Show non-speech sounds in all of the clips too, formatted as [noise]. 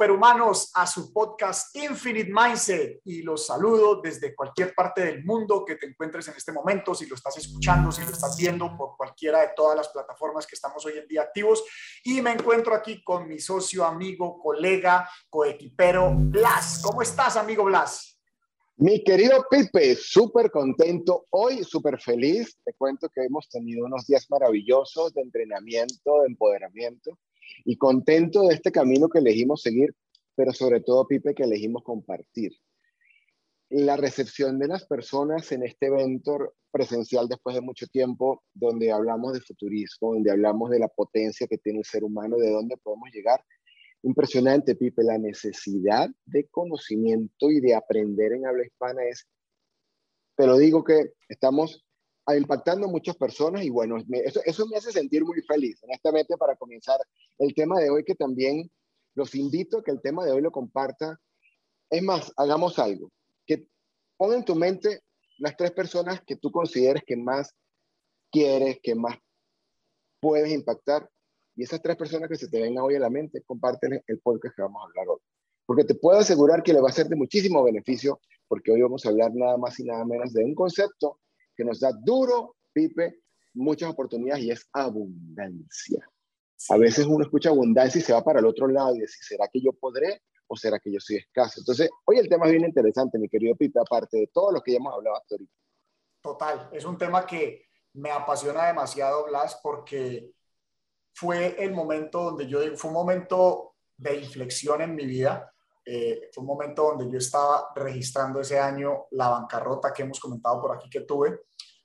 superhumanos, a su podcast Infinite Mindset y los saludo desde cualquier parte del mundo que te encuentres en este momento, si lo estás escuchando, si lo estás viendo por cualquiera de todas las plataformas que estamos hoy en día activos. Y me encuentro aquí con mi socio, amigo, colega, coequipero, Blas. ¿Cómo estás, amigo Blas? Mi querido Pipe, súper contento, hoy súper feliz. Te cuento que hemos tenido unos días maravillosos de entrenamiento, de empoderamiento y contento de este camino que elegimos seguir, pero sobre todo, Pipe, que elegimos compartir. La recepción de las personas en este evento presencial después de mucho tiempo, donde hablamos de futurismo, donde hablamos de la potencia que tiene el ser humano, de dónde podemos llegar, impresionante, Pipe, la necesidad de conocimiento y de aprender en habla hispana es, pero digo que estamos impactando a muchas personas y bueno, eso, eso me hace sentir muy feliz, honestamente, para comenzar el tema de hoy, que también los invito a que el tema de hoy lo comparta. Es más, hagamos algo, que pon en tu mente las tres personas que tú consideres que más quieres, que más puedes impactar y esas tres personas que se te vengan hoy a la mente, comparten el podcast que vamos a hablar hoy. Porque te puedo asegurar que le va a ser de muchísimo beneficio, porque hoy vamos a hablar nada más y nada menos de un concepto que nos da duro, Pipe, muchas oportunidades y es abundancia. A veces uno escucha abundancia y se va para el otro lado y dice, ¿será que yo podré o será que yo soy escaso? Entonces, hoy el tema es bien interesante, mi querido Pipe, aparte de todo lo que ya hemos hablado hasta ahorita. Total, es un tema que me apasiona demasiado, Blas, porque fue el momento donde yo, fue un momento de inflexión en mi vida. Eh, fue un momento donde yo estaba registrando ese año la bancarrota que hemos comentado por aquí que tuve.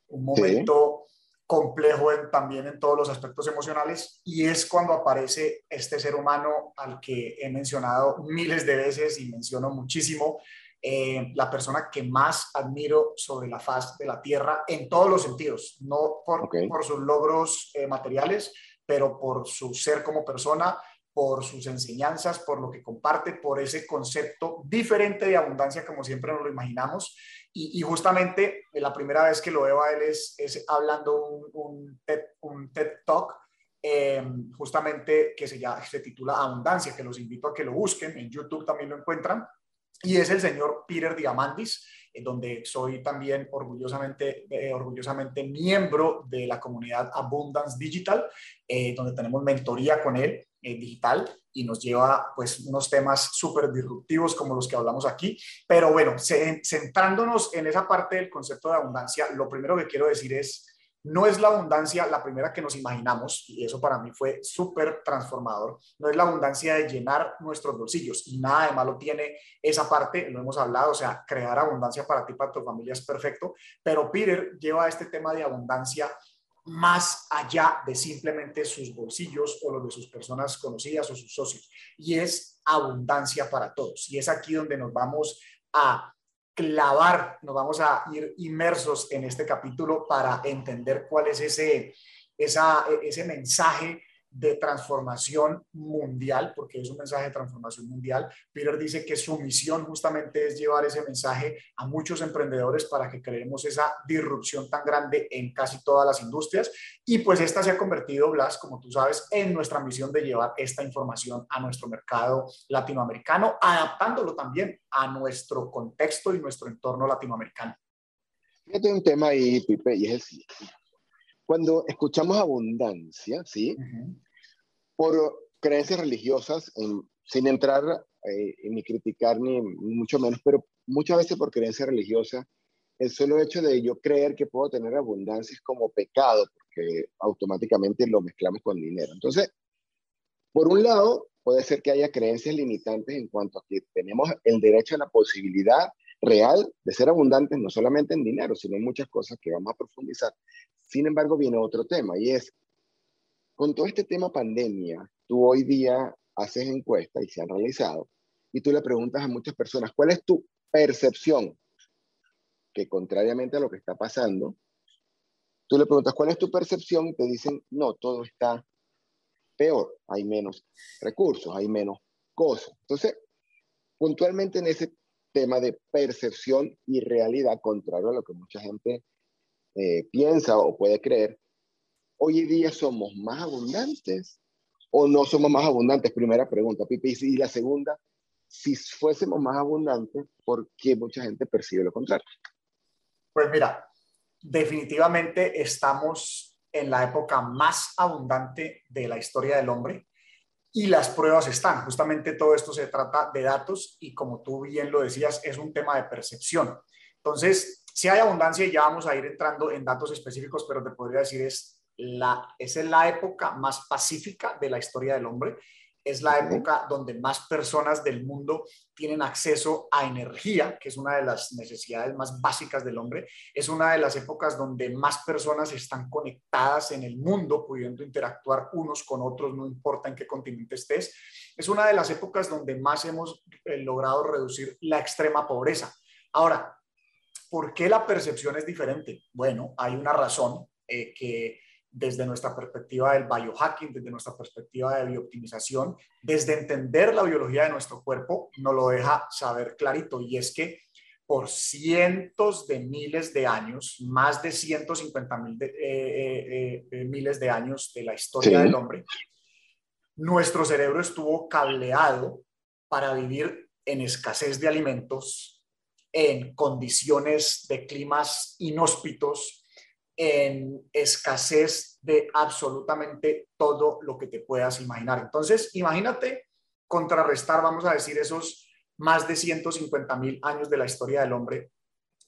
Un momento complejo también en todos los aspectos emocionales y es cuando aparece este ser humano al que he mencionado miles de veces y menciono muchísimo, eh, la persona que más admiro sobre la faz de la tierra en todos los sentidos, no por, por sus logros eh, materiales, pero por su ser como persona, por sus enseñanzas, por lo que comparte, por ese concepto diferente de abundancia como siempre nos lo imaginamos. Y, justamente eh, la primera vez que lo veo a él es, hablando un, un, TED, Talk, em, justamente que se, ya, se titula Abundancia, que los invito a que lo busquen, en YouTube también lo encuentran, y es el señor Peter Diamandis donde soy también orgullosamente, eh, orgullosamente miembro de la comunidad Abundance Digital, eh, donde tenemos mentoría con él eh, digital y nos lleva pues unos temas súper disruptivos como los que hablamos aquí. Pero bueno, centrándonos en esa parte del concepto de abundancia, lo primero que quiero decir es no es la abundancia la primera que nos imaginamos, y eso para mí fue súper transformador. No es la abundancia de llenar nuestros bolsillos, y nada de malo tiene esa parte, lo hemos hablado, o sea, crear abundancia para ti, para tu familia es perfecto, pero Peter lleva este tema de abundancia más allá de simplemente sus bolsillos o los de sus personas conocidas o sus socios, y es abundancia para todos. Y es aquí donde nos vamos a clavar, nos vamos a ir inmersos en este capítulo para entender cuál es ese, esa, ese mensaje de transformación mundial, porque es un mensaje de transformación mundial. Peter dice que su misión justamente es llevar ese mensaje a muchos emprendedores para que creemos esa disrupción tan grande en casi todas las industrias. Y pues esta se ha convertido, Blas, como tú sabes, en nuestra misión de llevar esta información a nuestro mercado latinoamericano, adaptándolo también a nuestro contexto y nuestro entorno latinoamericano. Fíjate un tema ahí, Pipe, y es el siguiente. Cuando escuchamos abundancia, ¿sí? Por creencias religiosas, sin entrar eh, ni criticar ni, mucho menos, pero muchas veces por creencias religiosas, el solo hecho de yo creer que puedo tener abundancia es como pecado, porque automáticamente lo mezclamos con dinero. Entonces, por un lado, puede ser que haya creencias limitantes en cuanto a que tenemos el derecho a la posibilidad real de ser abundantes, no solamente en dinero, sino en muchas cosas que vamos a profundizar. Sin embargo, viene otro tema y es con todo este tema pandemia, tú hoy día haces encuestas y se han realizado, y tú le preguntas a muchas personas, ¿cuál es tu percepción? Que contrariamente a lo que está pasando, tú le preguntas, ¿cuál es tu percepción? Y te dicen, no, todo está peor, hay menos recursos, hay menos cosas. Entonces, puntualmente en ese tema de percepción y realidad, contrario a lo que mucha gente eh, piensa o puede creer, hoy día somos más abundantes o no somos más abundantes? Primera pregunta, Pipe. Y la segunda, si fuésemos más abundantes, ¿por qué mucha gente percibe lo contrario? Pues mira, definitivamente estamos en la época más abundante de la historia del hombre y las pruebas están. Justamente todo esto se trata de datos y como tú bien lo decías, es un tema de percepción. Entonces, si hay abundancia ya vamos a ir entrando en datos específicos, pero te podría decir es la, es la época más pacífica de la historia del hombre es la época donde más personas del mundo tienen acceso a energía, que es una de las necesidades más básicas del hombre. Es una de las épocas donde más personas están conectadas en el mundo, pudiendo interactuar unos con otros, no importa en qué continente estés. Es una de las épocas donde más hemos eh, logrado reducir la extrema pobreza. Ahora, ¿por qué la percepción es diferente? Bueno, hay una razón eh, que desde nuestra perspectiva del biohacking, desde nuestra perspectiva de biooptimización, desde entender la biología de nuestro cuerpo, nos lo deja saber clarito. Y es que por cientos de miles de años, más de 150 mil de, eh, eh, eh, miles de años de la historia del hombre, nuestro cerebro estuvo cableado para vivir en escasez de alimentos, en condiciones de climas inhóspitos, en escasez de absolutamente todo lo que te puedas imaginar. Entonces, imagínate contrarrestar, vamos a decir, esos más de 150 mil años de la historia del hombre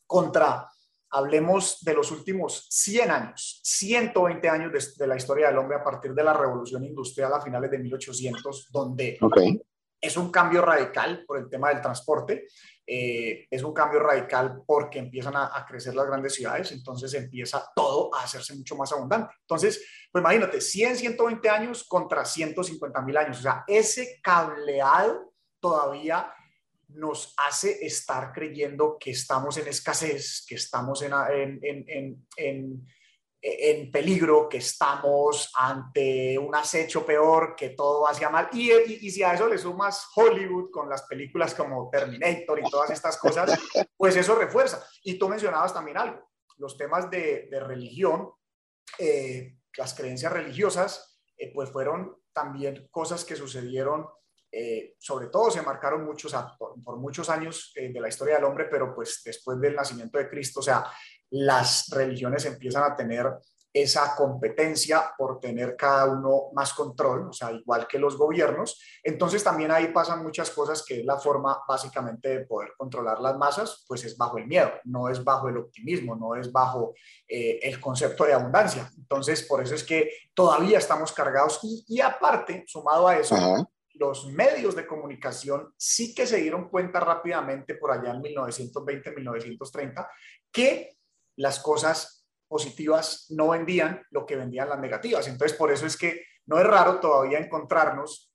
contra, hablemos de los últimos 100 años, 120 años de, la historia del hombre a partir de la revolución industrial a finales de 1800, donde es un cambio radical por el tema del transporte. Eh, es un cambio radical porque empiezan a, crecer las grandes ciudades, entonces empieza todo a hacerse mucho más abundante. Entonces, pues imagínate, 100, 120 años contra 150 mil años. O sea, ese cableado todavía nos hace estar creyendo que estamos en escasez, que estamos en, en, en en peligro, que estamos ante un acecho peor, que todo va hacia mal. Y, y, si a eso le sumas Hollywood con las películas como Terminator y todas estas cosas, [laughs] pues eso refuerza. Y tú mencionabas también algo, los temas de, de religión, eh, las creencias religiosas, eh, pues fueron también cosas que sucedieron eh, sobre todo se marcaron muchos, por, por muchos años de la historia del hombre, pero pues después del nacimiento de Cristo, o sea, las religiones empiezan a tener esa competencia por tener cada uno más control, o sea, igual que los gobiernos. Entonces también ahí pasan muchas cosas que es la forma básicamente de poder controlar las masas, pues es bajo el miedo, no es bajo el optimismo, no es bajo eh, el concepto de abundancia. Entonces, por eso es que todavía estamos cargados y, aparte, sumado a eso, los medios de comunicación sí que se dieron cuenta rápidamente por allá en 1920, 1930, que las cosas positivas no vendían lo que vendían las negativas. Entonces, por eso es que no es raro todavía encontrarnos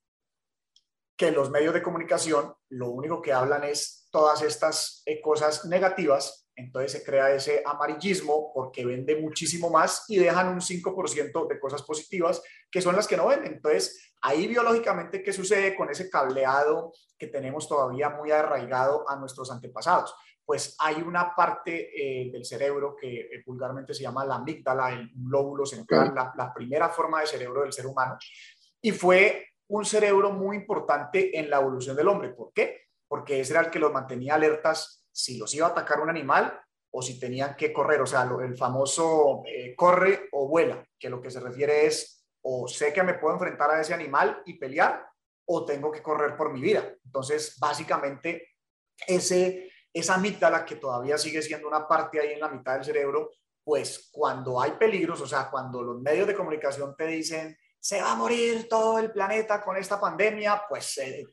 que los medios de comunicación lo único que hablan es todas estas eh, cosas negativas, entonces se crea ese amarillismo porque vende muchísimo más y dejan un 5% de cosas positivas que son las que no venden. Entonces, ahí biológicamente, ¿qué sucede con ese cableado que tenemos todavía muy arraigado a nuestros antepasados? Pues hay una parte eh, del cerebro que eh, vulgarmente se llama la amígdala, el lóbulo central, la, primera forma de cerebro del ser humano, y fue un cerebro muy importante en la evolución del hombre. ¿Por qué? Porque ese era el que los mantenía alertas si los iba a atacar un animal o si tenían que correr, o sea, el famoso eh, corre o vuela, que lo que se refiere es o sé que me puedo enfrentar a ese animal y pelear o tengo que correr por mi vida. Entonces, básicamente, ese esa amígdala que todavía sigue siendo una parte ahí en la mitad del cerebro, pues cuando hay peligros, o sea, cuando los medios de comunicación te dicen, se va a morir todo el planeta con esta pandemia, pues eh,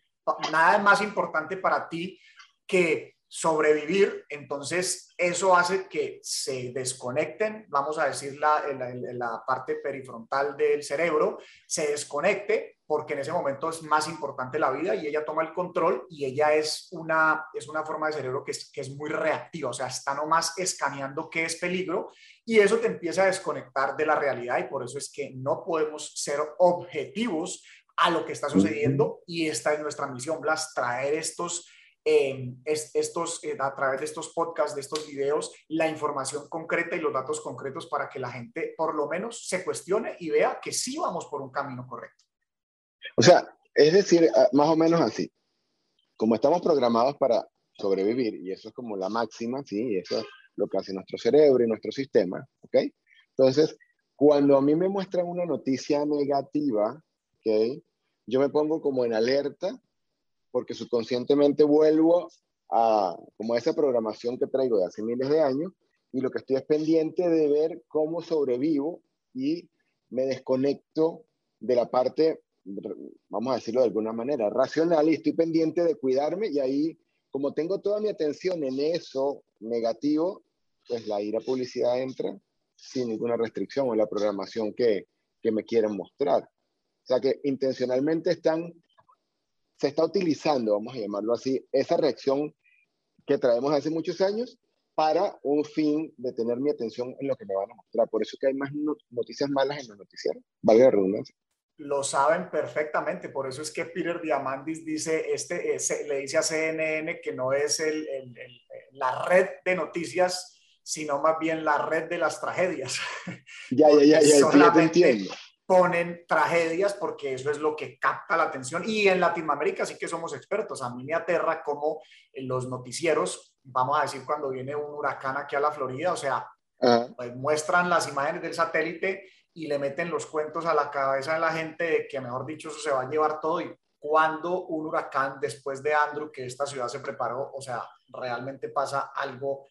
nada es más importante para ti que sobrevivir, entonces eso hace que se desconecten, vamos a decir, la, la, parte perifrontal del cerebro, se desconecte porque en ese momento es más importante la vida y ella toma el control y ella es una, es una forma de cerebro que es, que es muy reactiva, o sea, está nomás escaneando qué es peligro y eso te empieza a desconectar de la realidad y por eso es que no podemos ser objetivos a lo que está sucediendo y esta es nuestra misión, Blas, traer estos estos, eh, a través de estos podcasts, de estos videos, la información concreta y los datos concretos para que la gente por lo menos se cuestione y vea que sí vamos por un camino correcto. O sea, es decir, ah, más o menos así. Como estamos programados para sobrevivir, y eso es como la máxima, ¿sí? Y eso es lo que hace nuestro cerebro y nuestro sistema, ¿ok? Entonces, cuando a mí me muestran una noticia negativa, ¿ok? Yo me pongo como en alerta porque subconscientemente vuelvo a como esa programación que traigo de hace miles de años y lo que estoy es pendiente de ver cómo sobrevivo y me desconecto de la parte, vamos a decirlo de alguna manera, racional y estoy pendiente de cuidarme y ahí, como tengo toda mi atención en eso negativo, pues la ira publicidad entra sin ninguna restricción o la programación que, que me quieren mostrar. O sea que intencionalmente están, se está utilizando, vamos a llamarlo así, esa reacción que traemos hace muchos años para un fin de tener mi atención en lo que me van a mostrar. Por eso que hay más noticias malas en los noticieros, valga la redundancia. Lo saben perfectamente, por eso es que Peter Diamandis dice, este, le dice a CNN que no es el, la red de noticias, sino más bien la red de las tragedias. [laughs] Ya, ya, ya, ya, ya te entiendo ponen tragedias porque eso es lo que capta la atención y en Latinoamérica sí que somos expertos. A mí me aterra como los noticieros, vamos a decir cuando viene un huracán aquí a la Florida, o sea, pues muestran las imágenes del satélite y le meten los cuentos a la cabeza de la gente de que mejor dicho eso se va a llevar todo y cuando un huracán después de Andrew que esta ciudad se preparó, o sea, realmente pasa algo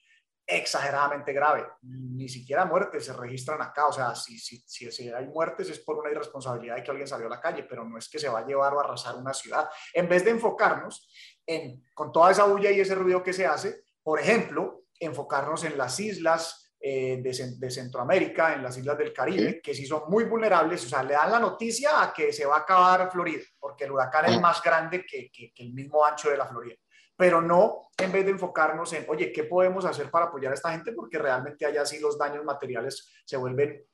exageradamente grave. Ni siquiera muertes se registran acá. O sea, si, si, si, hay muertes es por una irresponsabilidad de que alguien salió a la calle, pero no es que se va a llevar o arrasar una ciudad. En vez de enfocarnos en, con toda esa bulla y ese ruido que se hace, por ejemplo, enfocarnos en las islas eh, de, Centroamérica, en las islas del Caribe, que sí son muy vulnerables. O sea, le dan la noticia a que se va a acabar Florida, porque el huracán es más grande que, que el mismo ancho de la Florida pero no en vez de enfocarnos en, oye, ¿qué podemos hacer para apoyar a esta gente? Porque realmente allá sí los daños materiales se vuelven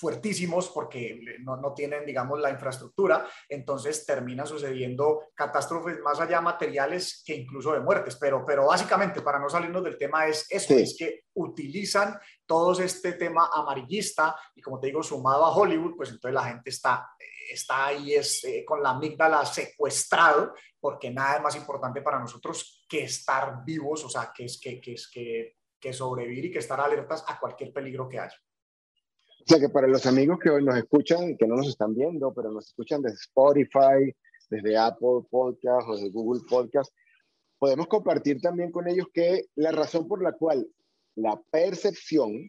fuertísimos porque no, no, tienen, digamos, la infraestructura, entonces termina sucediendo catástrofes más allá materiales que incluso de muertes. Pero, pero básicamente, para no salirnos del tema, es eso, es que utilizan todo este tema amarillista y como te digo, sumado a Hollywood, pues entonces la gente está, está ahí es, eh, con la amígdala secuestrado porque nada es más importante para nosotros que estar vivos, o sea, que es que, que, es que, que sobrevivir y que estar alertas a cualquier peligro que haya. O sea que para los amigos que hoy nos escuchan, que no nos están viendo, pero nos escuchan desde Spotify, desde Apple Podcast o desde Google Podcast, podemos compartir también con ellos que la razón por la cual la percepción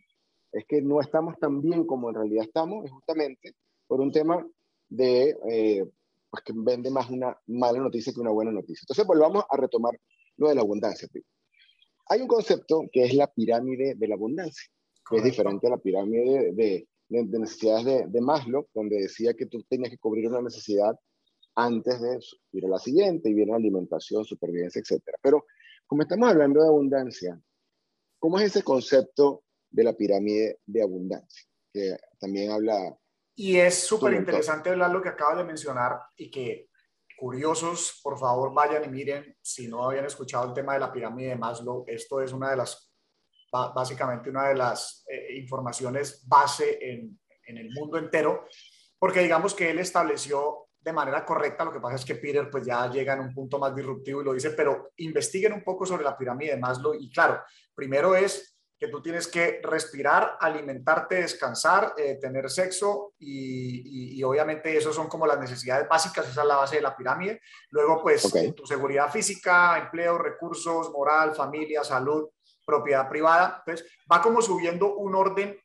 es que no estamos tan bien como en realidad estamos es justamente por un tema de eh, pues que vende más una mala noticia que una buena noticia. Entonces, volvamos a retomar lo de la abundancia. Hay un concepto que es la pirámide de la abundancia, que es diferente a la pirámide de, de, necesidades de, de, Maslow, donde decía que tú tenías que cubrir una necesidad antes de ir a la siguiente, y viene alimentación, supervivencia, etc. Pero como estamos hablando de abundancia, ¿cómo es ese concepto de la pirámide de abundancia? Que también habla y es súper interesante hablar lo que acabas de mencionar y que curiosos, por favor, vayan y miren, si no habían escuchado el tema de la pirámide de Maslow, esto es una de las, básicamente una de las eh, informaciones base en, en el mundo entero, porque digamos que él estableció de manera correcta, lo que pasa es que Peter pues ya llega en un punto más disruptivo y lo dice, pero investiguen un poco sobre la pirámide de Maslow y claro, primero es que tú tienes que respirar, alimentarte, descansar, eh, tener sexo y, y, obviamente eso son como las necesidades básicas, esa es la base de la pirámide. Luego pues tu seguridad física, empleo, recursos, moral, familia, salud, propiedad privada. Entonces va como subiendo un orden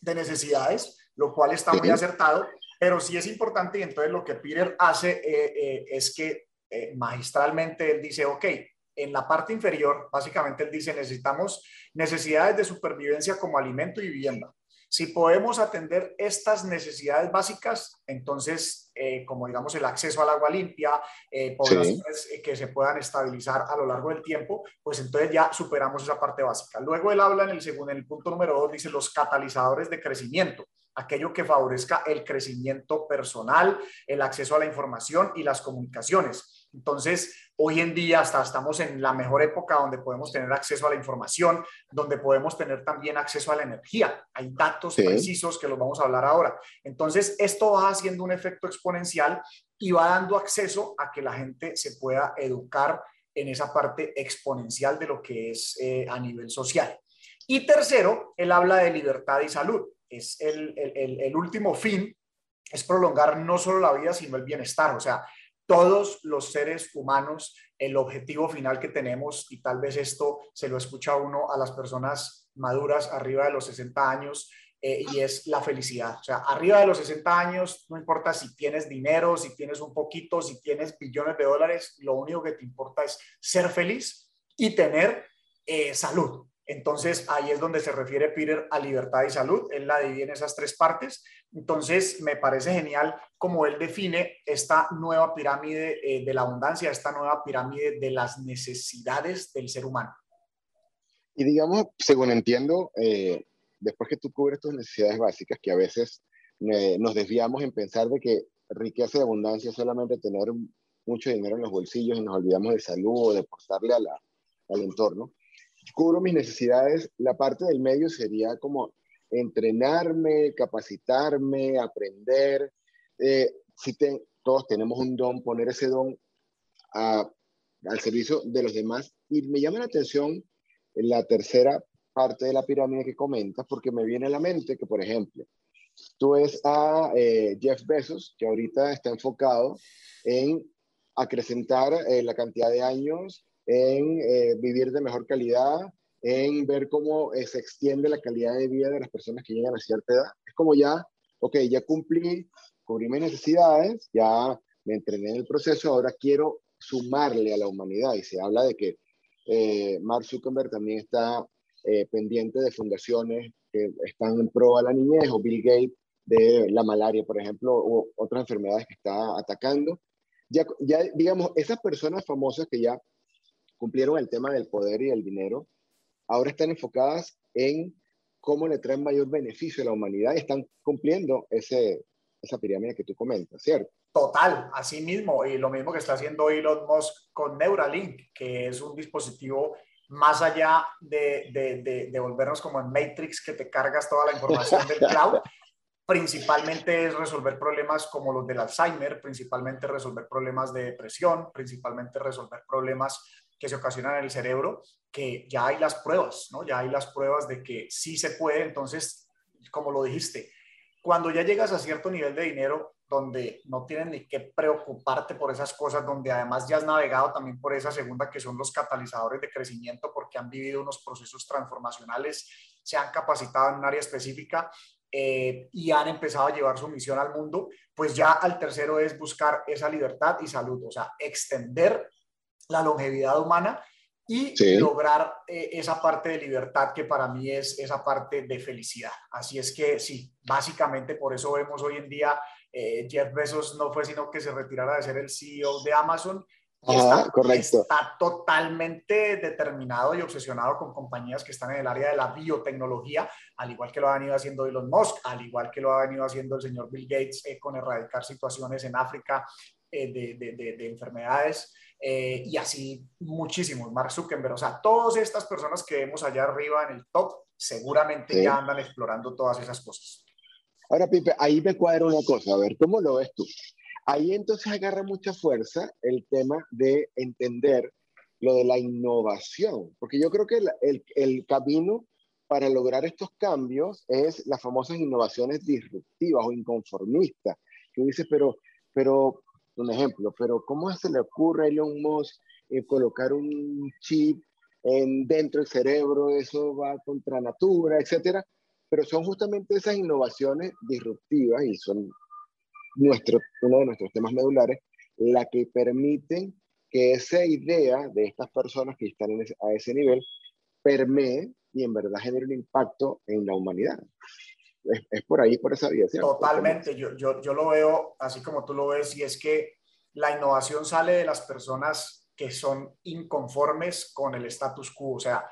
de necesidades, lo cual está muy acertado, pero sí es importante y entonces lo que Peter hace eh, eh, es que magistralmente él dice, ok, en la parte inferior, básicamente él dice, necesitamos necesidades de supervivencia como alimento y vivienda. Si podemos atender estas necesidades básicas, entonces, eh, como digamos el acceso al agua limpia, eh, poblaciones eh, que se puedan estabilizar a lo largo del tiempo, pues entonces ya superamos esa parte básica. Luego él habla en el segundo, en el punto número dos, dice los catalizadores de crecimiento. aquello que favorezca el crecimiento personal, el acceso a la información y las comunicaciones. Entonces, hoy en día hasta estamos en la mejor época donde podemos tener acceso a la información, donde podemos tener también acceso a la energía. Hay datos precisos que los vamos a hablar ahora. Entonces, esto va haciendo un efecto exponencial y va dando acceso a que la gente se pueda educar en esa parte exponencial de lo que es eh, a nivel social. Y tercero, él habla de libertad y salud. Es el, el, el último fin, es prolongar no solo la vida, sino el bienestar. O sea, todos los seres humanos, el objetivo final que tenemos, y tal vez esto se lo escucha uno a las personas maduras arriba de los 60 años, eh, y es la felicidad. O sea, arriba de los 60 años, no importa si tienes dinero, si tienes un poquito, si tienes billones de dólares, lo único que te importa es ser feliz y tener eh, salud. Entonces, ahí es donde se refiere Peter a libertad y salud. Él la divide en esas tres partes. Entonces, me parece genial cómo él define esta nueva pirámide eh, de la abundancia, esta nueva pirámide de las necesidades del ser humano. Y digamos, según entiendo, después que tú cubres tus necesidades básicas, que a veces eh, nos desviamos en pensar de que riqueza y abundancia es solamente tener mucho dinero en los bolsillos y nos olvidamos de salud o de apostarle a la, al entorno. Cubro mis necesidades, la parte del medio sería como entrenarme, capacitarme, aprender. Eh, si todos tenemos un don, poner ese don al servicio de los demás. Y me llama la atención la tercera parte de la pirámide que comentas, porque me viene a la mente que, por ejemplo, tú ves a eh, Jeff Bezos, que ahorita está enfocado en acrecentar eh, la cantidad de años, en eh, vivir de mejor calidad, en ver cómo se extiende la calidad de vida de las personas que llegan a cierta edad. Es como ya, ok, ya cumplí, cubrí mis necesidades, ya me entrené en el proceso, ahora quiero sumarle a la humanidad. Y se habla de que Mark Zuckerberg también está eh, pendiente de fundaciones que están en pro a la niñez, o Bill Gates de la malaria, por ejemplo, o otras enfermedades que está atacando. Ya, ya, digamos, esas personas famosas que ya cumplieron el tema del poder y el dinero, ahora están enfocadas en cómo le traen mayor beneficio a la humanidad y están cumpliendo ese, esa pirámide que tú comentas, ¿cierto? Total, así mismo, y lo mismo que está haciendo Elon Musk con Neuralink, que es un dispositivo más allá de, de, de, volvernos como en Matrix, que te cargas toda la información del [laughs] cloud, principalmente es resolver problemas como los del Alzheimer, principalmente resolver problemas de depresión, principalmente resolver problemas que se ocasionan en el cerebro, que ya hay las pruebas, ¿no? Ya hay las pruebas de que sí se puede, entonces, como lo dijiste, cuando ya llegas a cierto nivel de dinero, donde no tienes ni que preocuparte por esas cosas, donde además ya has navegado también por esa segunda que son los catalizadores de crecimiento porque han vivido unos procesos transformacionales, se han capacitado en un área específica eh, y han empezado a llevar su misión al mundo, pues ya al tercero es buscar esa libertad y salud, o sea, extender la longevidad humana y lograr eh, esa parte de libertad que para mí es esa parte de felicidad. Así es que sí, básicamente por eso vemos hoy en día eh, Jeff Bezos no fue sino que se retirara de ser el CEO de Amazon. está, correcto. está totalmente determinado y obsesionado con compañías que están en el área de la biotecnología, al igual que lo ha venido haciendo Elon Musk, al igual que lo ha venido haciendo el señor Bill Gates eh, con erradicar situaciones en África eh, de, de, de, enfermedades. y así muchísimos, Mark Zuckerberg, o sea, todas estas personas que vemos allá arriba en el top, seguramente ya andan explorando todas esas cosas. Ahora, Pipe, ahí me cuadra una cosa, a ver, ¿cómo lo ves tú? Ahí entonces agarra mucha fuerza el tema de entender lo de la innovación, porque yo creo que el, el, camino para lograr estos cambios es las famosas innovaciones disruptivas o inconformistas, que dice, pero, pero, un ejemplo, pero ¿cómo se le ocurre a Elon Musk eh, colocar un chip en, dentro del cerebro? Eso va contra natura, etcétera pero son justamente esas innovaciones disruptivas y son nuestro, uno de nuestros temas medulares, la que permiten que esa idea de estas personas que están a ese nivel permee y en verdad genere un impacto en la humanidad. Es, por ahí, por esa vía. Totalmente, yo, yo, yo lo veo así como tú lo ves, y es que la innovación sale de las personas que son inconformes con el status quo. O sea,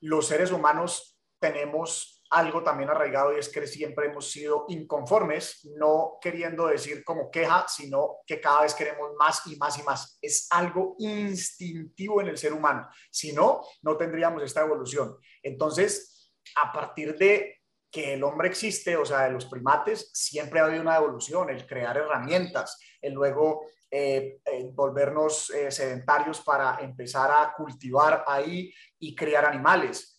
los seres humanos tenemos algo también arraigado y es que siempre hemos sido inconformes, no queriendo decir como queja, sino que cada vez queremos más y más y más. Es algo instintivo en el ser humano. Si no, no tendríamos esta evolución. Entonces, a partir de que el hombre existe, o sea, de los primates, siempre ha habido una evolución, el crear herramientas, el luego eh, eh, volvernos eh, sedentarios para empezar a cultivar ahí y crear animales.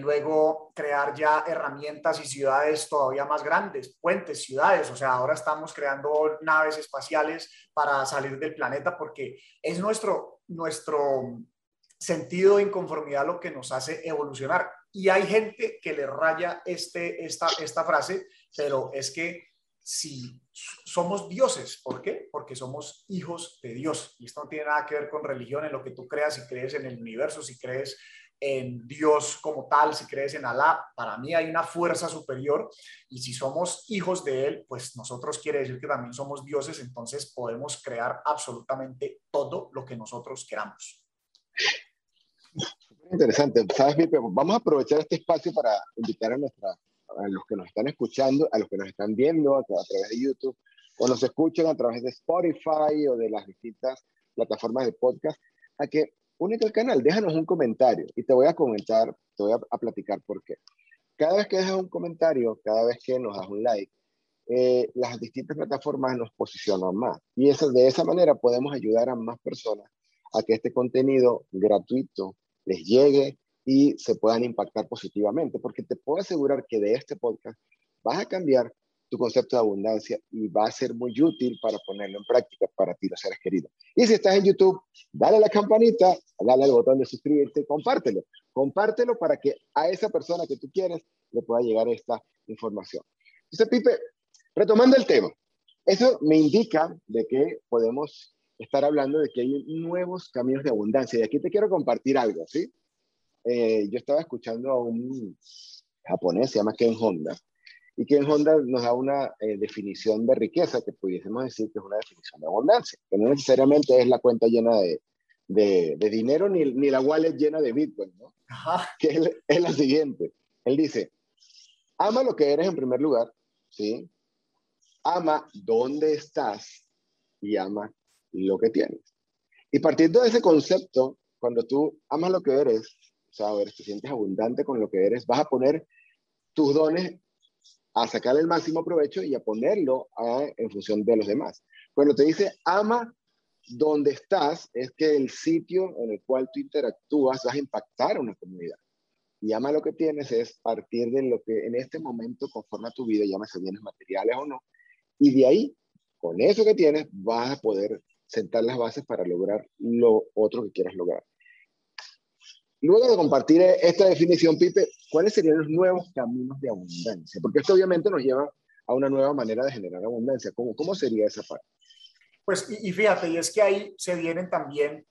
luego crear ya herramientas y ciudades todavía más grandes, puentes, ciudades, o sea, ahora estamos creando naves espaciales para salir del planeta porque es nuestro, nuestro sentido de inconformidad lo que nos hace evolucionar. Y hay gente que le raya este, esta, esta frase, pero es que si somos dioses, ¿por qué? Porque somos hijos de Dios. Y esto no tiene nada que ver con religión, en lo que tú creas, si crees en el universo, si crees en Dios como tal, si crees en Alá, para mí hay una fuerza superior y si somos hijos de Él, pues nosotros quiere decir que también somos dioses, entonces podemos crear absolutamente todo lo que nosotros queramos. Interesante. ¿Sabes, Vamos a aprovechar este espacio para invitar a, nuestra, a los que nos están escuchando, a los que nos están viendo a, través de YouTube o nos escuchan a través de Spotify o de las distintas plataformas de podcast, a que únete al canal, déjanos un comentario y te voy a comentar, te voy a, platicar por qué. Cada vez que dejas un comentario, cada vez que nos das un like, eh, las distintas plataformas nos posicionan más. Y eso, de esa manera podemos ayudar a más personas a que este contenido gratuito les llegue y se puedan impactar positivamente, porque te puedo asegurar que de este podcast vas a cambiar tu concepto de abundancia y va a ser muy útil para ponerlo en práctica para ti, los seres queridos. Y si estás en YouTube, dale a la campanita, dale al botón de suscribirte, compártelo. Compártelo para que a esa persona que tú quieres le pueda llegar esta información. Entonces, Pipe, retomando el tema, eso me indica de que podemos estar hablando de que hay nuevos caminos de abundancia. Y aquí te quiero compartir algo, ¿sí? Eh, yo estaba escuchando a un japonés, se llama Ken Honda, y Ken Honda nos da una eh, definición de riqueza que pudiésemos decir que es una definición de abundancia, que no necesariamente es la cuenta llena de, de, dinero ni, ni, la wallet llena de Bitcoin, ¿no? Que es, es la siguiente. Él dice, ama lo que eres en primer lugar, ¿sí? Ama dónde estás y ama lo que tienes. Y partiendo de ese concepto, cuando tú amas lo que eres, o sea, ver, te sientes abundante con lo que eres, vas a poner tus dones a sacar el máximo provecho y a ponerlo en función de los demás. Cuando te dice ama donde estás, es que el sitio en el cual tú interactúas vas a impactar a una comunidad. Y ama lo que tienes es partir de lo que en este momento conforma tu vida, llámese bienes materiales o no, y de ahí, con eso que tienes, vas a poder sentar las bases para lograr lo otro que quieras lograr. Luego de compartir esta definición, Pipe, ¿cuáles serían los nuevos caminos de abundancia? Porque esto obviamente nos lleva a una nueva manera de generar abundancia. ¿Cómo, cómo sería esa parte? Pues, y, fíjate, y es que ahí se vienen también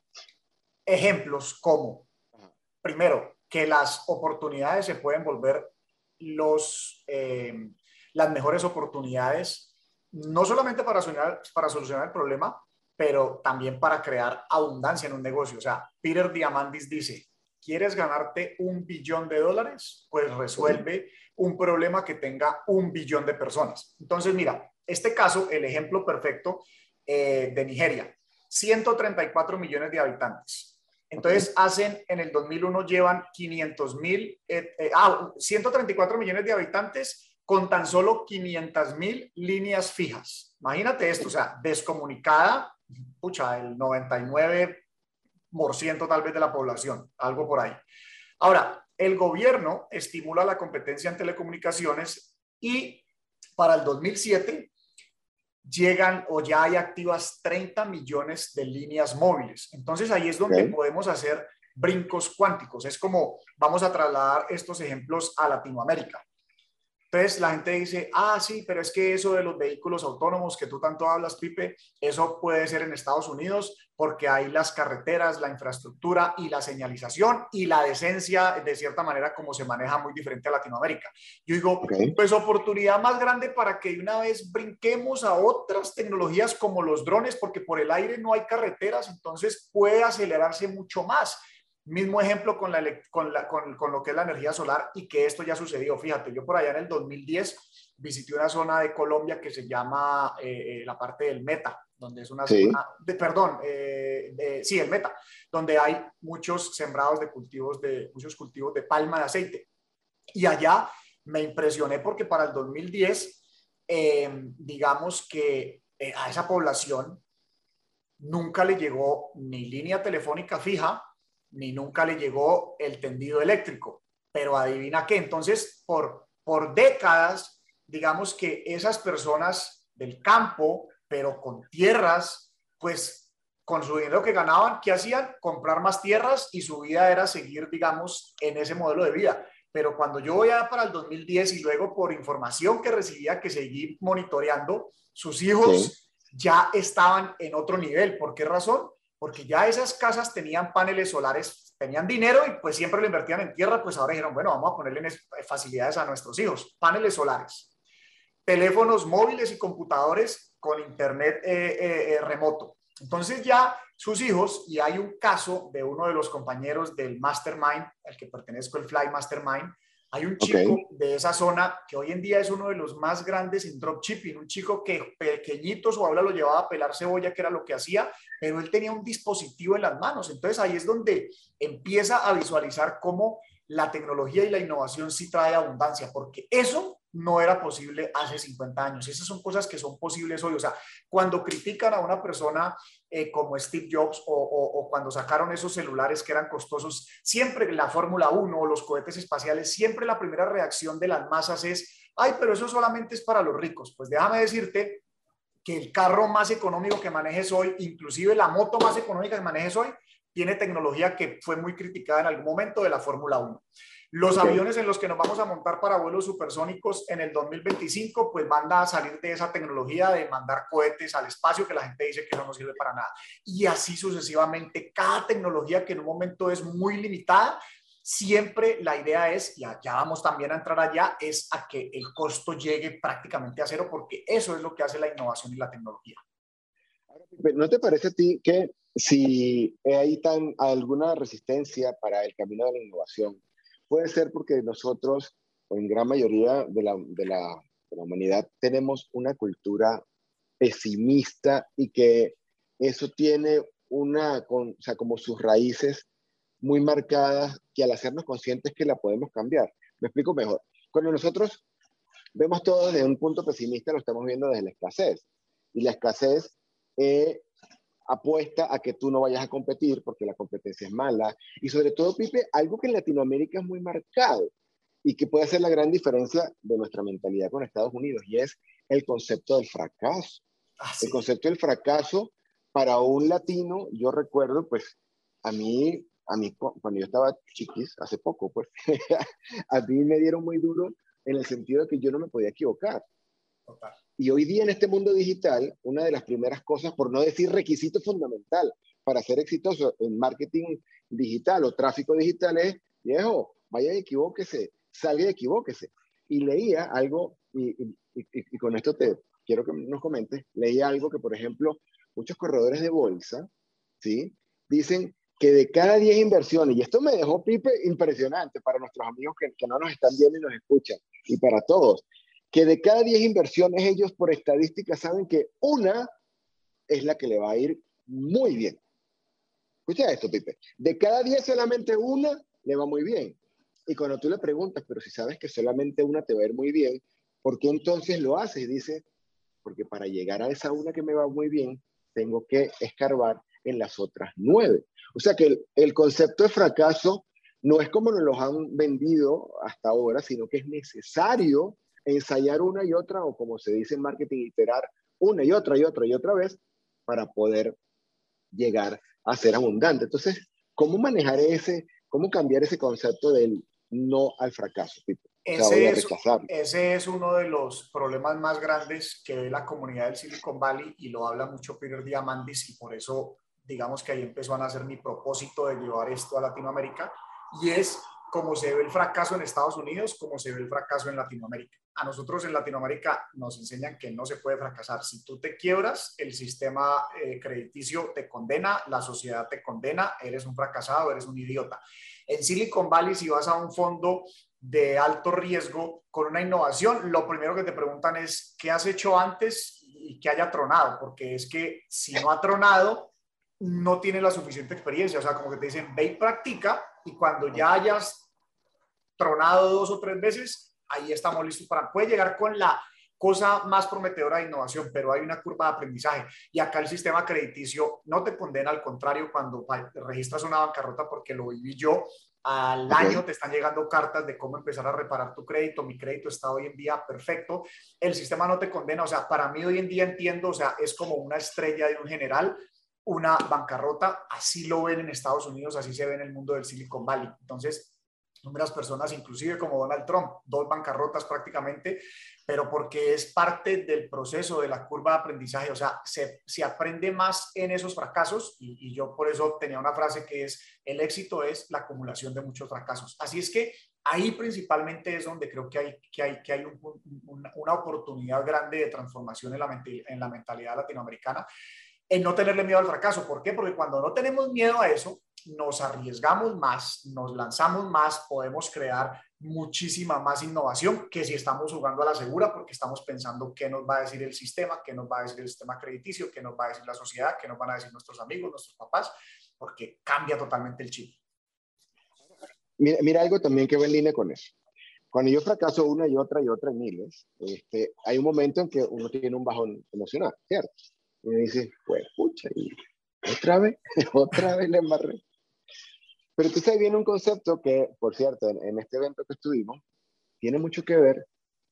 ejemplos como, primero, que las oportunidades se pueden volver los, eh, las mejores oportunidades, no solamente para para solucionar el problema, pero también para crear abundancia en un negocio. O sea, Peter Diamandis dice, ¿quieres ganarte un billón de dólares? Pues resuelve un problema que tenga un billón de personas. Entonces, mira, este caso, el ejemplo perfecto eh, de Nigeria, 134 millones de habitantes. Entonces, hacen, en el 2001 llevan 500 mil, eh, eh, ah, 134 millones de habitantes con tan solo 500 mil líneas fijas. Imagínate esto, o sea, descomunicada pucha, el 99% tal vez de la población, algo por ahí. Ahora, el gobierno estimula la competencia en telecomunicaciones y para el 2007 llegan o ya hay activas 30 millones de líneas móviles. Entonces ahí es donde podemos hacer brincos cuánticos. Es como vamos a trasladar estos ejemplos a Latinoamérica. Entonces la gente dice, ah, sí, pero es que eso de los vehículos autónomos que tú tanto hablas, Pipe, eso puede ser en Estados Unidos porque hay las carreteras, la infraestructura y la señalización y la decencia, de cierta manera, como se maneja muy diferente a Latinoamérica. Yo digo, pues oportunidad más grande para que una vez brinquemos a otras tecnologías como los drones, porque por el aire no hay carreteras, entonces puede acelerarse mucho más. Mismo ejemplo con, la, con, la, con, con, lo que es la energía solar y que esto ya sucedió. Fíjate, yo por allá en el 2010 visité una zona de Colombia que se llama eh, eh, la parte del Meta, donde es una zona, de, perdón, eh, sí, el Meta, donde hay muchos sembrados de cultivos de, muchos cultivos de palma de aceite. Y allá me impresioné porque para el 2010, digamos que a esa población nunca le llegó ni línea telefónica fija, ni nunca le llegó el tendido eléctrico. Pero adivina qué, entonces por, por décadas, digamos que esas personas del campo, pero con tierras, pues con su dinero que ganaban, ¿qué hacían? Comprar más tierras y su vida era seguir, digamos, en ese modelo de vida. Pero cuando yo voy a para el 2010 y luego por información que recibía que seguí monitoreando, sus hijos ya estaban en otro nivel. ¿Por qué razón? Porque ya esas casas tenían paneles solares, tenían dinero y pues siempre lo invertían en tierra, pues ahora dijeron, bueno, vamos a ponerle facilidades a nuestros hijos, paneles solares, teléfonos móviles y computadores con internet eh, eh, eh, remoto. Entonces ya sus hijos, y hay un caso de uno de los compañeros del Mastermind, al que pertenezco, el Fly Mastermind, hay un chico de esa zona que hoy en día es uno de los más grandes en dropshipping, un chico que pequeñito su abuela lo llevaba a pelar cebolla, que era lo que hacía, pero él tenía un dispositivo en las manos. Entonces ahí es donde empieza a visualizar cómo la tecnología y la innovación sí trae abundancia, porque eso no era posible hace 50 años. Esas son cosas que son posibles hoy. O sea, cuando critican a una persona eh, como Steve Jobs o, cuando sacaron esos celulares que eran costosos, siempre la Fórmula 1 o los cohetes espaciales, siempre la primera reacción de las masas es, ay, pero eso solamente es para los ricos. Pues déjame decirte que el carro más económico que manejes hoy, inclusive la moto más económica que manejes hoy, tiene tecnología que fue muy criticada en algún momento de la Fórmula 1. Los aviones en los que nos vamos a montar para vuelos supersónicos en el 2025, pues van a salir de esa tecnología de mandar cohetes al espacio que la gente dice que eso no sirve para nada. Y así sucesivamente, cada tecnología que en un momento es muy limitada, siempre la idea es, y ya vamos también a entrar allá, es a que el costo llegue prácticamente a cero, porque eso es lo que hace la innovación y la tecnología. ¿No te parece a ti que si hay tan, alguna resistencia para el camino de la innovación, Puede ser porque nosotros, o en gran mayoría de la, humanidad, tenemos una cultura pesimista y que eso tiene una, con, o sea, como sus raíces muy marcadas que al hacernos conscientes que la podemos cambiar. Me explico mejor. Cuando nosotros vemos todo desde un punto pesimista, lo estamos viendo desde la escasez. Y la escasez eh, apuesta a que tú no vayas a competir porque la competencia es mala. Y sobre todo, Pipe, algo que en Latinoamérica es muy marcado y que puede hacer la gran diferencia de nuestra mentalidad con Estados Unidos, y es el concepto del fracaso. Ah, el concepto del fracaso para un latino, yo recuerdo, pues, a mí, a mí cuando yo estaba chiquis, hace poco, pues, [laughs] a mí me dieron muy duro en el sentido de que yo no me podía equivocar. Y hoy día en este mundo digital, una de las primeras cosas, por no decir requisito fundamental para ser exitoso en marketing digital o tráfico digital es, viejo, vaya y equivóquese, salga y equivóquese. Y leía algo, y, con esto te quiero que nos comentes, leía algo que, por ejemplo, muchos corredores de bolsa, ¿sí? Dicen que de cada 10 inversiones, y esto me dejó, impresionante para nuestros amigos que no nos están viendo y nos escuchan, y para todos, que de cada 10 inversiones ellos por estadística saben que una es la que le va a ir muy bien. Escucha esto, Pipe. De cada 10 solamente una le va muy bien. Y cuando tú le preguntas, pero si sabes que solamente una te va a ir muy bien, ¿por qué entonces lo haces? Y dice, porque para llegar a esa una que me va muy bien, tengo que escarbar en las otras nueve. O sea que el, el concepto de fracaso no es como nos lo han vendido hasta ahora, sino que es necesario ensayar una y otra, o como se dice en marketing, iterar una y otra y otra y otra vez para poder llegar a ser abundante. Entonces, ¿cómo manejar ese, cómo cambiar ese concepto del no al fracaso? Ese, es, ese, es, uno de los problemas más grandes que ve la comunidad del Silicon Valley y lo habla mucho Peter Diamandis y por eso digamos que ahí empezó a nacer mi propósito de llevar esto a Latinoamérica y es como se ve el fracaso en Estados Unidos, como se ve el fracaso en Latinoamérica. a nosotros en Latinoamérica nos enseñan que no se puede fracasar. Si tú te quiebras, el sistema eh, crediticio te condena, la sociedad te condena, eres un fracasado, eres un idiota. En Silicon Valley, si vas a un fondo de alto riesgo con una innovación, lo primero que te preguntan es qué has hecho antes y que haya tronado, porque es que si no ha tronado, no tiene la suficiente experiencia. O sea, como que te dicen, ve y practica y cuando ya hayas tronado dos o tres veces, ahí estamos listos para... Puede llegar con la cosa más prometedora de innovación, pero hay una curva de aprendizaje. Y acá el sistema crediticio no te condena, al contrario, cuando registras una bancarrota, porque lo viví yo, al año te están llegando cartas de cómo empezar a reparar tu crédito. Mi crédito está hoy en día perfecto. El sistema no te condena. O sea, para mí hoy en día entiendo, o sea, es como una estrella de un general, una bancarrota. Así lo ven en Estados Unidos, así se ve en el mundo del Silicon Valley. Entonces, números personas, inclusive como Donald Trump, dos bancarrotas prácticamente, pero porque es parte del proceso de la curva de aprendizaje, o sea, se, se aprende más en esos fracasos y, yo por eso tenía una frase que es, el éxito es la acumulación de muchos fracasos. Así es que ahí principalmente es donde creo que hay, que hay, que hay una oportunidad grande de transformación en la, en la mentalidad latinoamericana, en no tenerle miedo al fracaso. ¿Por qué? Porque cuando no tenemos miedo a eso, nos arriesgamos más, nos lanzamos más, podemos crear muchísima más innovación que si estamos jugando a la segura porque estamos pensando qué nos va a decir el sistema, qué nos va a decir el sistema crediticio, qué nos va a decir la sociedad, qué nos van a decir nuestros amigos, nuestros papás, porque cambia totalmente el chip. Mira, algo también que va en línea con eso. Cuando yo fracaso una y otra y otra en miles, este, hay un momento en que uno tiene un bajón emocional, ¿cierto? Y me dice, pues, pucha, y otra vez, [laughs] otra vez le embarré. Pero sabes viene un concepto que, por cierto, en, este evento que estuvimos, tiene mucho que ver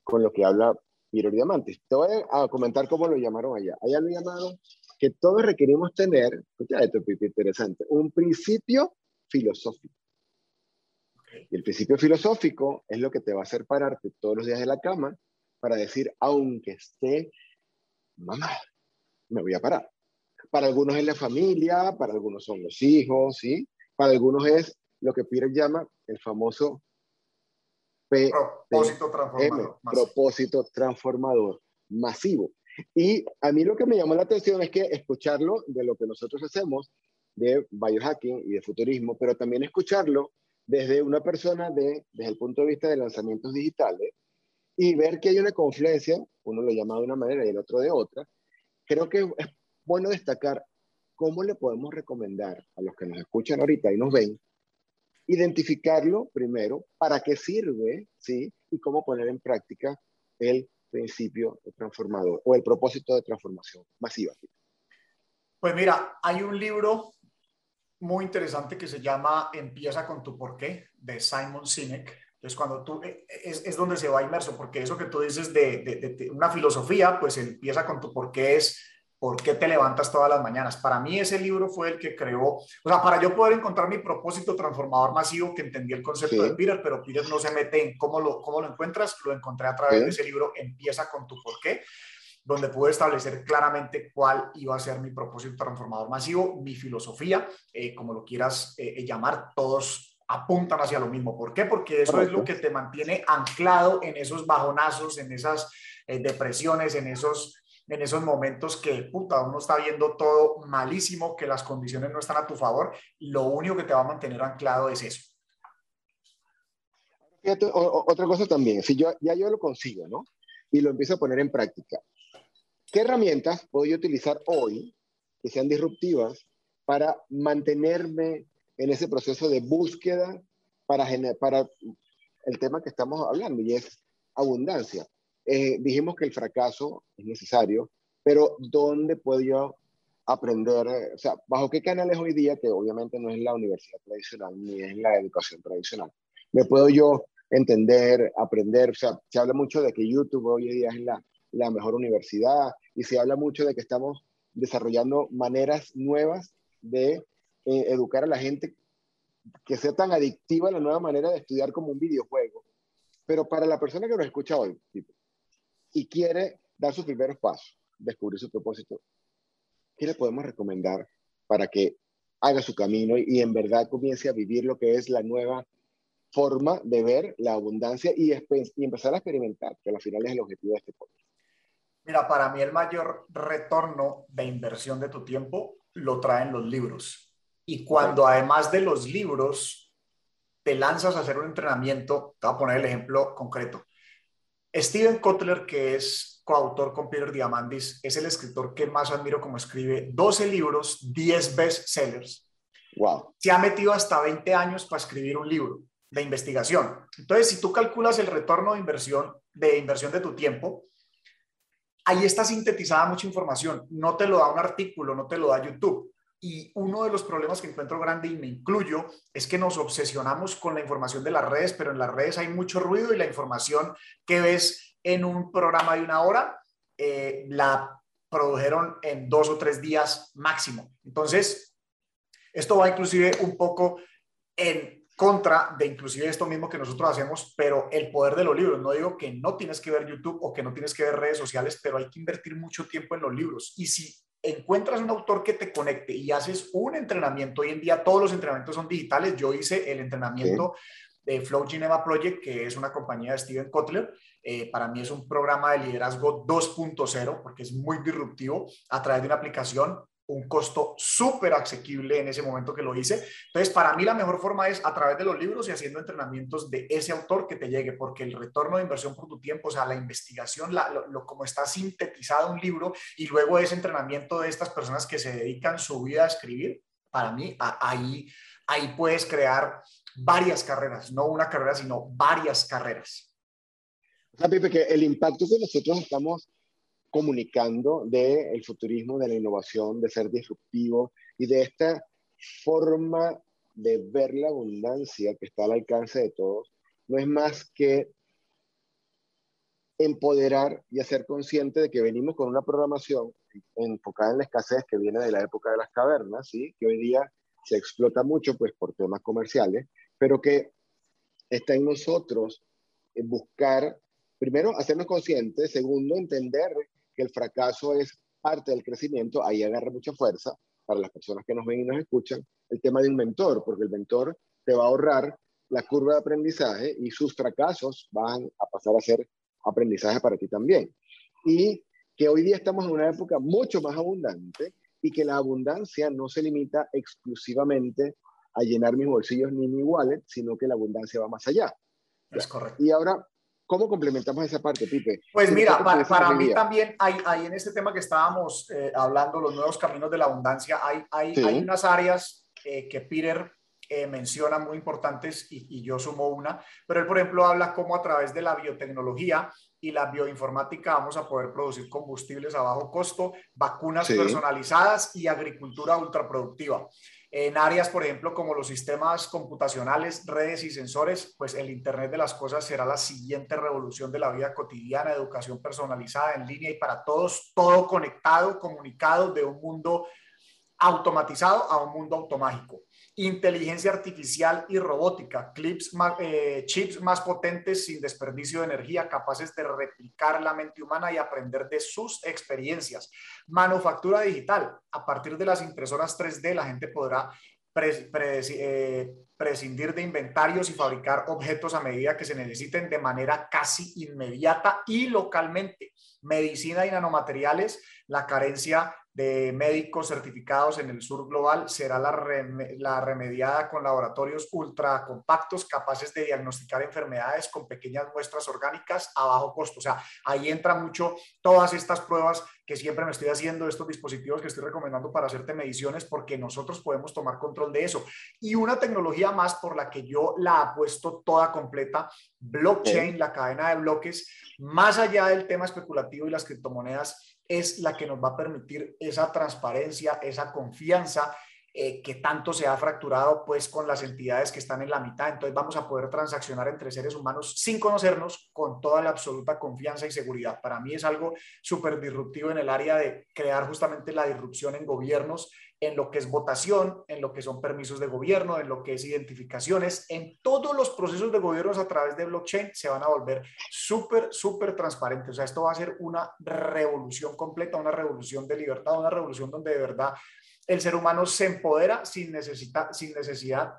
con lo que habla Peter Diamantis. Te voy a comentar cómo lo llamaron allá. Allá lo llamaron que todos requerimos tener, escucha esto, Pipi, interesante, un principio filosófico. Y el principio filosófico es lo que te va a hacer pararte todos los días de la cama para decir, aunque esté mamá, me voy a parar. Para algunos es la familia, para algunos son los hijos, ¿sí? Para algunos es lo que Peter llama el famoso propósito transformador, propósito transformador masivo. Y a mí lo que me llamó la atención es que escucharlo de lo que nosotros hacemos de biohacking y de futurismo, pero también escucharlo desde una persona de, desde el punto de vista de lanzamientos digitales y ver que hay una confluencia, uno lo llama de una manera y el otro de otra. Creo que es bueno destacar ¿cómo le podemos recomendar a los que nos escuchan ahorita y nos ven identificarlo primero, para qué sirve, ¿sí? Y cómo poner en práctica el principio transformador o el propósito de transformación masiva. Pues mira, hay un libro muy interesante que se llama Empieza con tu porqué, de Simon Sinek. Entonces, cuando tú, eh, es, es donde se va inmerso, porque eso que tú dices de, de, de, una filosofía, pues empieza con tu porqué es ¿Por qué te levantas todas las mañanas? Para mí ese libro fue el que creó, o sea, para yo poder encontrar mi propósito transformador masivo, que entendí el concepto de Peter, pero Peter no se mete en cómo lo, cómo lo encuentras, lo encontré a través de ese libro, Empieza con tu por qué, donde pude establecer claramente cuál iba a ser mi propósito transformador masivo, mi filosofía, eh, como lo quieras eh, eh, llamar, todos apuntan hacia lo mismo. ¿Por qué? Porque eso es lo que te mantiene anclado en esos bajonazos, en esas depresiones, en esos en esos momentos que, puta, uno está viendo todo malísimo, que las condiciones no están a tu favor, lo único que te va a mantener anclado es eso. Otra cosa también, si yo ya yo lo consigo, ¿no? Y lo empiezo a poner en práctica. ¿Qué herramientas puedo yo utilizar hoy que sean disruptivas para mantenerme en ese proceso de búsqueda para, para el tema que estamos hablando y es abundancia? Eh, dijimos que el fracaso es necesario, pero ¿dónde puedo yo aprender? O sea, ¿bajo qué canales hoy día, que obviamente no es la universidad tradicional ni es la educación tradicional, me puedo yo entender, aprender? O sea, se habla mucho de que YouTube hoy día es la, la mejor universidad y se habla mucho de que estamos desarrollando maneras nuevas de eh, educar a la gente que sea tan adictiva la nueva manera de estudiar como un videojuego. Pero para la persona que nos escucha hoy, tipo, y quiere dar sus primeros pasos, descubrir su propósito, ¿qué le podemos recomendar para que haga su camino y, en verdad comience a vivir lo que es la nueva forma de ver la abundancia y, y empezar a experimentar, que al final es el objetivo de este podcast. Mira, para mí el mayor retorno de inversión de tu tiempo lo traen los libros. Y cuando además de los libros te lanzas a hacer un entrenamiento, te voy a poner el ejemplo concreto. Steven Kotler, que es coautor con Peter Diamandis, es el escritor que más admiro como escribe 12 libros, 10 bestsellers. Wow. Se ha metido hasta 20 años para escribir un libro de investigación. Entonces, si tú calculas el retorno de inversión de inversión de tu tiempo, ahí está sintetizada mucha información. No te lo da un artículo, no te lo da YouTube. Y uno de los problemas que encuentro grande, y me incluyo, es que nos obsesionamos con la información de las redes, pero en las redes hay mucho ruido y la información que ves en un programa de una hora eh, la produjeron en dos o tres días máximo. Entonces, esto va inclusive un poco en contra de inclusive esto mismo que nosotros hacemos, pero el poder de los libros. No digo que no tienes que ver YouTube o que no tienes que ver redes sociales, pero hay que invertir mucho tiempo en los libros. Y si encuentras un autor que te conecte y haces un entrenamiento, hoy en día todos los entrenamientos son digitales. Yo hice el entrenamiento de Flow Geneva Project, que es una compañía de Steven Kotler. Eh, para mí es un programa de liderazgo 2.0 porque es muy disruptivo a través de una aplicación un costo súper asequible en ese momento que lo hice. Entonces, para mí la mejor forma es a través de los libros y haciendo entrenamientos de ese autor que te llegue, porque el retorno de inversión por tu tiempo, o sea, la investigación, lo, como está sintetizado un libro y luego ese entrenamiento de estas personas que se dedican su vida a escribir, para mí ahí, ahí puedes crear varias carreras, no una carrera, sino varias carreras. O Pipe, que el impacto que nosotros estamos comunicando del el futurismo, de la innovación, de ser disruptivo y de esta forma de ver la abundancia que está al alcance de todos, no es más que empoderar y hacer consciente de que venimos con una programación enfocada en la escasez que viene de la época de las cavernas, ¿sí? que hoy día se explota mucho pues, por temas comerciales, pero que está en nosotros buscar, primero, hacernos conscientes, segundo, entender que el fracaso es parte del crecimiento, ahí agarra mucha fuerza para las personas que nos ven y nos escuchan, el tema de un mentor, porque el mentor te va a ahorrar la curva de aprendizaje y sus fracasos van a pasar a ser aprendizaje para ti también. Y que hoy día estamos en una época mucho más abundante y que la abundancia no se limita exclusivamente a llenar mis bolsillos ni mi wallet, sino que la abundancia va más allá. Es correcto. Y ahora ¿Cómo complementamos esa parte, Pipe? Pues mira, para, mí también hay, hay, en este tema que estábamos eh, hablando, los nuevos caminos de la abundancia, hay, hay, hay unas áreas eh, que Peter eh, menciona muy importantes y, yo sumo una, pero él, por ejemplo, habla cómo a través de la biotecnología y la bioinformática vamos a poder producir combustibles a bajo costo, vacunas personalizadas y agricultura ultraproductiva. En áreas, por ejemplo, como los sistemas computacionales, redes y sensores, pues el Internet de las Cosas será la siguiente revolución de la vida cotidiana, educación personalizada en línea y para todos, todo conectado, comunicado de un mundo automatizado a un mundo automágico inteligencia artificial y robótica, clips eh, chips más potentes sin desperdicio de energía, capaces de replicar la mente humana y aprender de sus experiencias. Manufactura digital, a partir de las impresoras 3D la gente podrá eh, prescindir de inventarios y fabricar objetos a medida que se necesiten de manera casi inmediata y localmente. Medicina y nanomateriales, la carencia de médicos certificados en el sur global será la, la, remediada con laboratorios ultra compactos capaces de diagnosticar enfermedades con pequeñas muestras orgánicas a bajo costo. O sea, ahí entra mucho todas estas pruebas que siempre me estoy haciendo, estos dispositivos que estoy recomendando para hacerte mediciones, porque nosotros podemos tomar control de eso. Y una tecnología más por la que yo la apuesto toda completa, blockchain, la cadena de bloques, más allá del tema especulativo y las criptomonedas es la que nos va a permitir esa transparencia, esa confianza eh, que tanto se ha fracturado pues con las entidades que están en la mitad. Entonces vamos a poder transaccionar entre seres humanos sin conocernos con toda la absoluta confianza y seguridad. Para mí es algo súper disruptivo en el área de crear justamente la disrupción en gobiernos, en lo que es votación, en lo que son permisos de gobierno, en lo que es identificaciones, en todos los procesos de gobiernos a través de blockchain se van a volver súper, súper transparentes. O sea, esto va a ser una revolución completa, una revolución de libertad, una revolución donde de verdad el ser humano se empodera sin, sin necesidad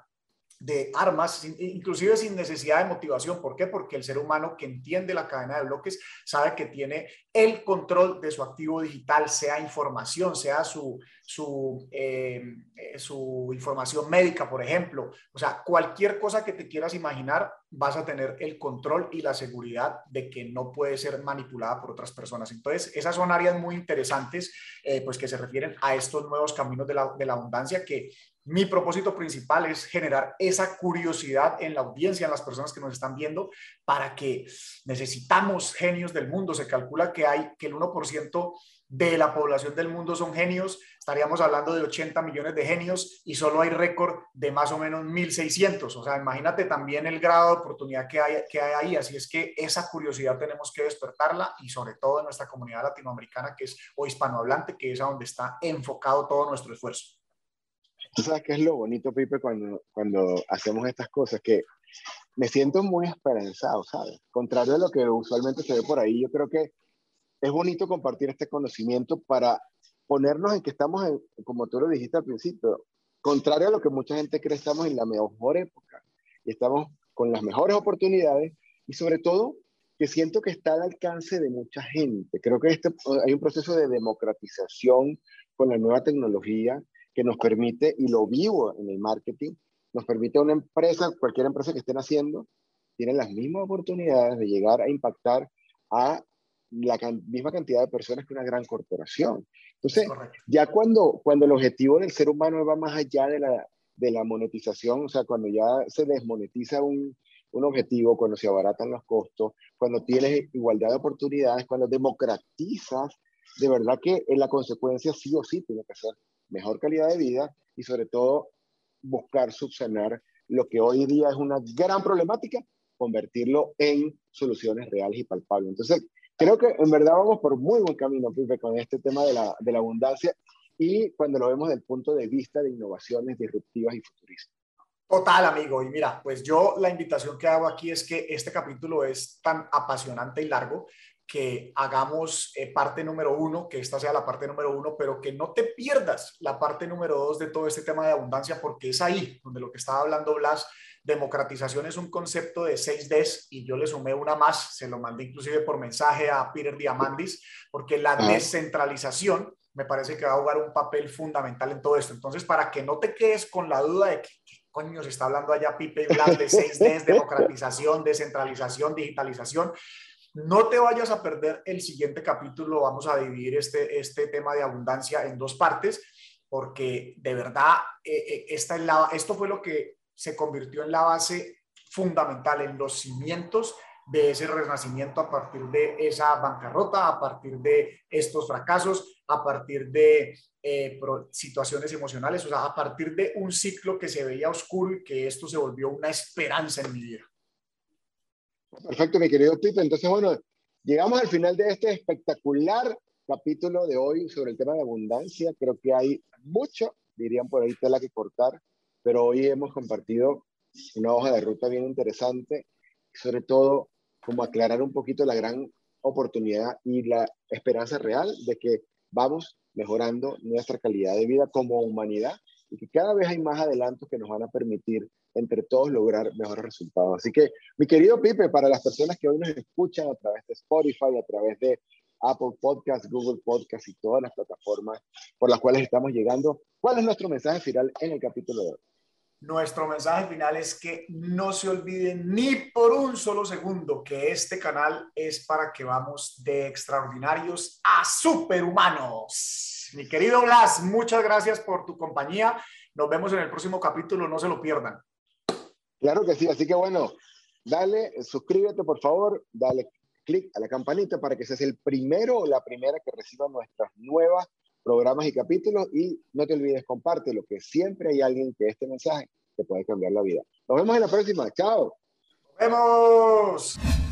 de armas, inclusive sin necesidad de motivación. ¿Por qué? Porque el ser humano que entiende la cadena de bloques sabe que tiene el control de su activo digital, sea información, sea su, su, eh, eh, su información médica, por ejemplo. O sea, cualquier cosa que te quieras imaginar, vas a tener el control y la seguridad de que no puede ser manipulada por otras personas. Entonces, esas son áreas muy interesantes, eh, pues que se refieren a estos nuevos caminos de la, abundancia que mi propósito principal es generar esa curiosidad en la audiencia, en las personas que nos están viendo, para que necesitamos genios del mundo. Se calcula que hay que el 1% de la población del mundo son genios, estaríamos hablando de 80 millones de genios y solo hay récord de más o menos 1.600. O sea, imagínate también el grado de oportunidad que hay, que hay ahí. Así es que esa curiosidad tenemos que despertarla y sobre todo en nuestra comunidad latinoamericana que es o hispanohablante, que es a donde está enfocado todo nuestro esfuerzo. Tú sabes qué es lo bonito, Pipe, cuando, cuando hacemos estas cosas, que me siento muy esperanzado, ¿sabes? Contrario a lo que usualmente se ve por ahí, yo creo que es bonito compartir este conocimiento para ponernos en que estamos, en, como tú lo dijiste al principio, contrario a lo que mucha gente cree, estamos en la mejor época y estamos con las mejores oportunidades y sobre todo que siento que está al alcance de mucha gente. Creo que este, hay un proceso de democratización con la nueva tecnología que nos permite, y lo vivo en el marketing, nos permite a una empresa, cualquier empresa que estén haciendo, tiene las mismas oportunidades de llegar a impactar a la misma cantidad de personas que una gran corporación. Entonces, ya cuando, cuando el objetivo del ser humano va más allá de la, de la monetización, o sea, cuando ya se desmonetiza un, un objetivo, cuando se abaratan los costos, cuando tienes igualdad de oportunidades, cuando democratizas, de verdad que en la consecuencia sí o sí tiene que ser mejor calidad de vida y sobre todo buscar subsanar lo que hoy día es una gran problemática, convertirlo en soluciones reales y palpables. Entonces, creo que en verdad vamos por muy buen camino, Pipe, con este tema de la, de la abundancia y cuando lo vemos desde el punto de vista de innovaciones disruptivas y futuristas. Total, amigo. Y mira, pues yo la invitación que hago aquí es que este capítulo es tan apasionante y largo que hagamos eh, parte número uno, que esta sea la parte número uno, pero que no te pierdas la parte número dos de todo este tema de abundancia, porque es ahí donde lo que estaba hablando Blas, democratización es un concepto de 6Ds y yo le sumé una más, se lo mandé inclusive por mensaje a Peter Diamandis, porque la descentralización me parece que va a jugar un papel fundamental en todo esto. Entonces, para que no te quedes con la duda de qué, coño se está hablando allá Pipe y Blas de 6Ds, [laughs] democratización, descentralización, digitalización, no te vayas a perder el siguiente capítulo. Vamos a dividir este, este tema de abundancia en dos partes, porque de verdad eh, eh, esta esto fue lo que se convirtió en la base fundamental, en los cimientos de ese renacimiento a partir de esa bancarrota, a partir de estos fracasos, a partir de eh, situaciones emocionales, o sea, a partir de un ciclo que se veía oscuro y que esto se volvió una esperanza en mi vida. Perfecto, mi querido Pipe. Entonces, bueno, llegamos al final de este espectacular capítulo de hoy sobre el tema de abundancia. Creo que hay mucho, dirían por ahí, tela que cortar, pero hoy hemos compartido una hoja de ruta bien interesante, sobre todo como aclarar un poquito la gran oportunidad y la esperanza real de que vamos mejorando nuestra calidad de vida como humanidad y que cada vez hay más adelantos que nos van a permitir entre todos lograr mejores resultados. Así que, mi querido Pipe, para las personas que hoy nos escuchan a través de Spotify, a través de Apple Podcast, Google Podcast y todas las plataformas por las cuales estamos llegando, ¿cuál es nuestro mensaje final en el capítulo de hoy? Nuestro mensaje final es que no se olviden ni por un solo segundo que este canal es para que vamos de extraordinarios a superhumanos. Mi querido Blas, muchas gracias por tu compañía. Nos vemos en el próximo capítulo, no se lo pierdan. Claro que sí, así que bueno, dale, suscríbete por favor, dale clic a la campanita para que seas el primero o la primera que reciba nuestras nuevas programas y capítulos y no te olvides, compártelo, que siempre hay alguien que este mensaje te puede cambiar la vida. Nos vemos en la próxima. Chao. Nos vemos.